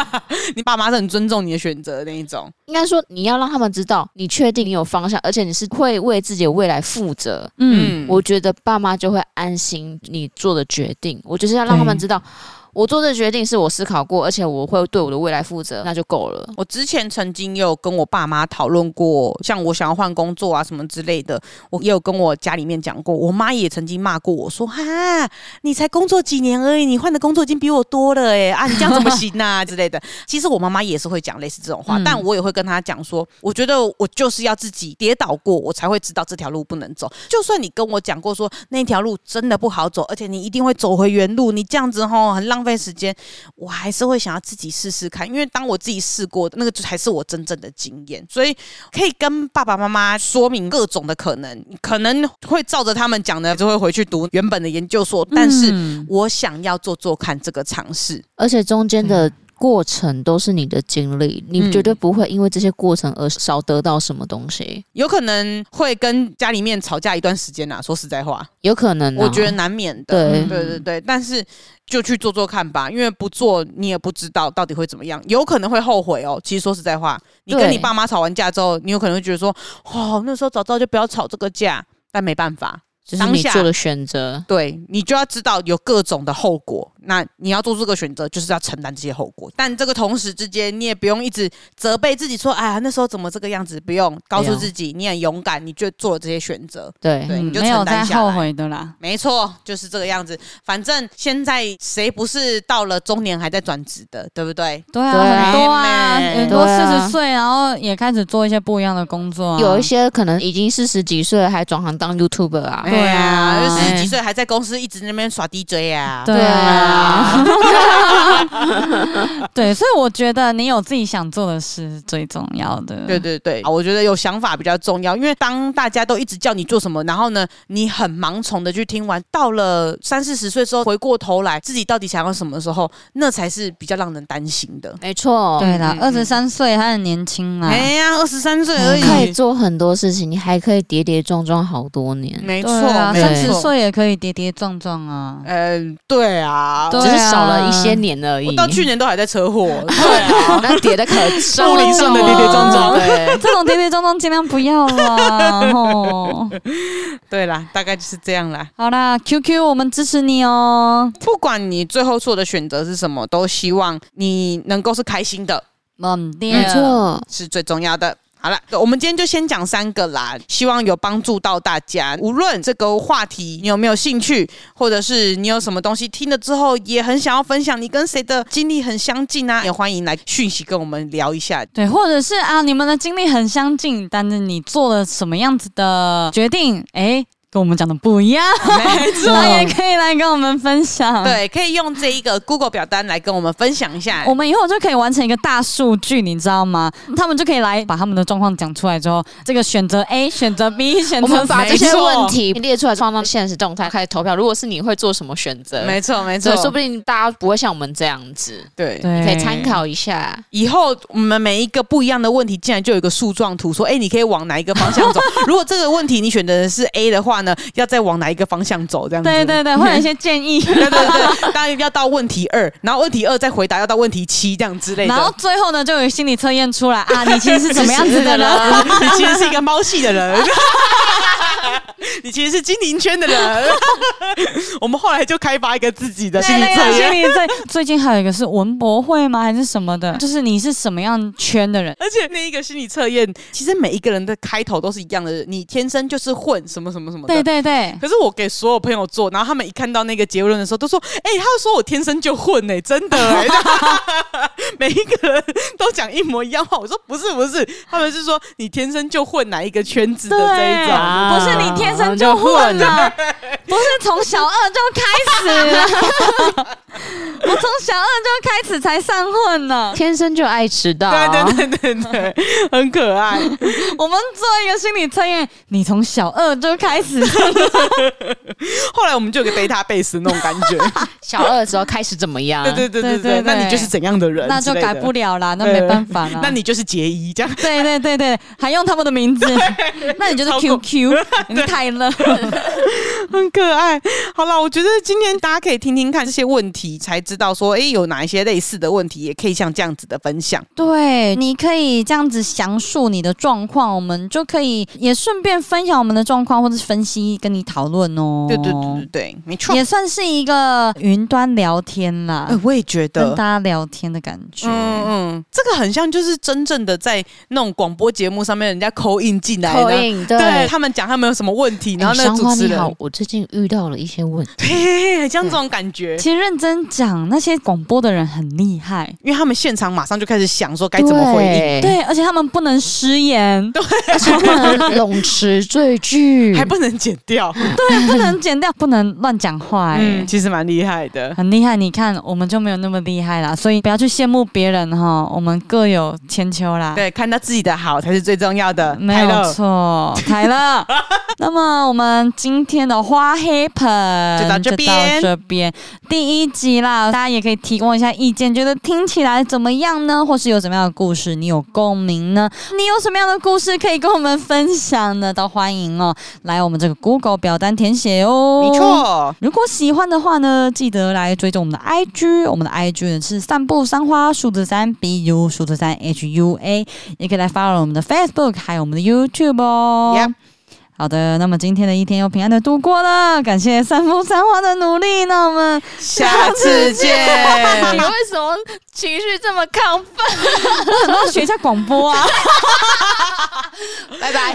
[LAUGHS] 你爸妈是很尊重你的选择的那一种。应该说，你要让他们知道，你确定你有方向，而且你是会为自己的未来负责。嗯，我觉得爸妈就会安心你做的决定。我就是要让他们知道。我做这决定是我思考过，而且我会对我的未来负责，那就够了。我之前曾经有跟我爸妈讨论过，像我想要换工作啊什么之类的，我也有跟我家里面讲过。我妈也曾经骂过我说：“哈，你才工作几年而已，你换的工作已经比我多了哎啊，[LAUGHS] 你这样怎么行啊 [LAUGHS] 之类的。”其实我妈妈也是会讲类似这种话，嗯、但我也会跟她讲说，我觉得我就是要自己跌倒过，我才会知道这条路不能走。就算你跟我讲过说那条路真的不好走，而且你一定会走回原路，你这样子吼很。浪费时间，我还是会想要自己试试看，因为当我自己试过，那个才是我真正的经验，所以可以跟爸爸妈妈说明各种的可能，可能会照着他们讲的，就会回去读原本的研究所，但是我想要做做看这个尝试，而且中间的。过程都是你的经历，你绝对不会因为这些过程而少得到什么东西。有可能会跟家里面吵架一段时间呐，说实在话，有可能，我觉得难免的。对对对对，但是就去做做看吧，因为不做你也不知道到底会怎么样，有可能会后悔哦。其实说实在话，你跟你爸妈吵完架之后，你有可能会觉得说，哦，那时候早知道就不要吵这个架，但没办法。就是你做的选择，对，你就要知道有各种的后果。那你要做这个选择，就是要承担这些后果。但这个同时之间，你也不用一直责备自己说：“哎呀，那时候怎么这个样子？”不用告诉自己，你很勇敢，你就做了这些选择。对，对，你就承担下来。没有后悔的啦。没错，就是这个样子。反正现在谁不是到了中年还在转职的，对不对？对啊，很多啊，很多四十岁，然后也开始做一些不一样的工作。有一些可能已经四十几岁了，还转行当 YouTuber 啊。对啊，四十几岁还在公司一直那边耍 DJ 啊。对啊，[LAUGHS] 对，所以我觉得你有自己想做的事是最重要的。对对对，我觉得有想法比较重要，因为当大家都一直叫你做什么，然后呢，你很盲从的去听完，到了三四十岁之后，回过头来自己到底想要什么时候，那才是比较让人担心的。没错，对啦，二十三岁还很年轻啊。哎呀，二十三岁而已，可以做很多事情，你还可以跌跌撞撞好多年。没错，三十岁也可以跌跌撞撞啊。嗯，对啊，只是少了一些年而已。我到去年都还在车祸，[LAUGHS] 对啊，那跌的可重了。物理上的跌跌撞撞，对，这种跌跌撞撞尽量不要啦。吼，[LAUGHS] 对啦，大概就是这样啦。好啦，QQ，我们支持你哦。不管你最后做的选择是什么，都希望你能够是开心的。嗯，没错，是最重要的。好了，我们今天就先讲三个啦，希望有帮助到大家。无论这个话题你有没有兴趣，或者是你有什么东西听了之后也很想要分享，你跟谁的经历很相近啊，也欢迎来讯息跟我们聊一下。对，或者是啊，你们的经历很相近，但是你做了什么样子的决定？哎。跟我们讲的不一样，没错，也可以来跟我们分享。对，可以用这一个 Google 表单来跟我们分享一下。我们以后就可以完成一个大数据，你知道吗？他们就可以来把他们的状况讲出来之后，这个选择 A，选择 B，[LAUGHS] 选择 C，我们把这些问题列出来，放到现实动态开始投票。如果是你会做什么选择？没错，没错，说不定大家不会像我们这样子。对，你可以参考一下。以后我们每一个不一样的问题，竟然就有一个树状图，说，哎，你可以往哪一个方向走？[LAUGHS] 如果这个问题你选择的是 A 的话呢，要再往哪一个方向走？这样子，对对对，会有 [LAUGHS] 一些建议。对对对，当然要到问题二，然后问题二再回答要到问题七这样之类的。然后最后呢，就有心理测验出来啊，你其实是什么样子的人？[LAUGHS] 你其实是一个猫系的人，[LAUGHS] 你其实是精灵圈的人。[LAUGHS] 我们后来就开发一个自己的心理测验。心理测最近还有一个是文博会吗？还是什么的？就是你是什么样圈的人？而且那一个心理测验，其实每一个人的开头都是一样的，你天生就是混什么什么什么的。对对对。可是我给所有朋友做，然后他们一看到那个结论的时候，都说：“哎、欸，他说我天生就混哎、欸，真的哎、欸。[LAUGHS] ”每一个人都讲一模一样话。我说：“不是不是，他们是说你天生就混哪一个圈子的这一种，啊、不是你天生就混的、啊，不是从小二就开始了。[LAUGHS] 我从小二就开始才散混呢，天生就爱迟到。对对对对对，很可爱。我们做一个心理测验，你从小二就开始。后来我们就有个 database 那种感觉。小二的时候开始怎么样？对对对对对，那你就是怎样的人？那就改不了啦，那没办法了。那你就是结衣这样。对对对对，还用他们的名字，那你就是 QQ，你太了，[LAUGHS] 很可爱。好了，我觉得今天大家可以听听看这些问题，才知道说，哎，有哪一些类似的问题，也可以像这样子的分享。对，你可以这样子详述你的状况，我们就可以也顺便分享我们的状况，或者是分析跟你讨论哦。对对对对对，没错，也算是一个云端聊天啦。呃，我也觉得跟大家聊天的感觉。嗯嗯，这个很像就是真正的在那种广播节目上面，人家 call in 进来的，对，他们讲他们有什么问题，然后那个主持人，你好，我最近遇到了一些问题，对，像这种感觉。其实认真讲，那些广播的人很厉害，因为他们现场马上就开始想说该怎么回应，对，而且他们不能失言，[LAUGHS] 对，而且不能冗词赘句，还不能剪掉，对，不能剪掉，不能乱讲话，哎，其实蛮厉害的，很厉害。你看，我们就没有那么厉害啦，所以不要去羡慕别人哈，我们各有千秋啦。对，看到自己的好才是最重要的，没有错，台乐。[LAUGHS] [LAUGHS] [LAUGHS] 那么我们今天的花黑盆就到这边，这边第一集啦，大家也可以提供一下意见，觉得听起来怎么样呢？或是有什么样的故事你有共鸣呢？你有什么样的故事可以跟我们分享呢？都欢迎哦，来我们这个 Google 表单填写哦。没错，如果喜欢的话呢，记得来追踪我们的 IG，我们的 IG 呢是散步三花数字三 BU 数字三 HUA，也可以来 follow 我们的 Facebook，还有我们的 YouTube 哦。Yep. 好的，那么今天的一天又平安的度过了，感谢三风三花的努力，那我们下次见。你为什么情绪这么亢奋？[LAUGHS] 我想要学一下广播啊！[LAUGHS] 拜拜。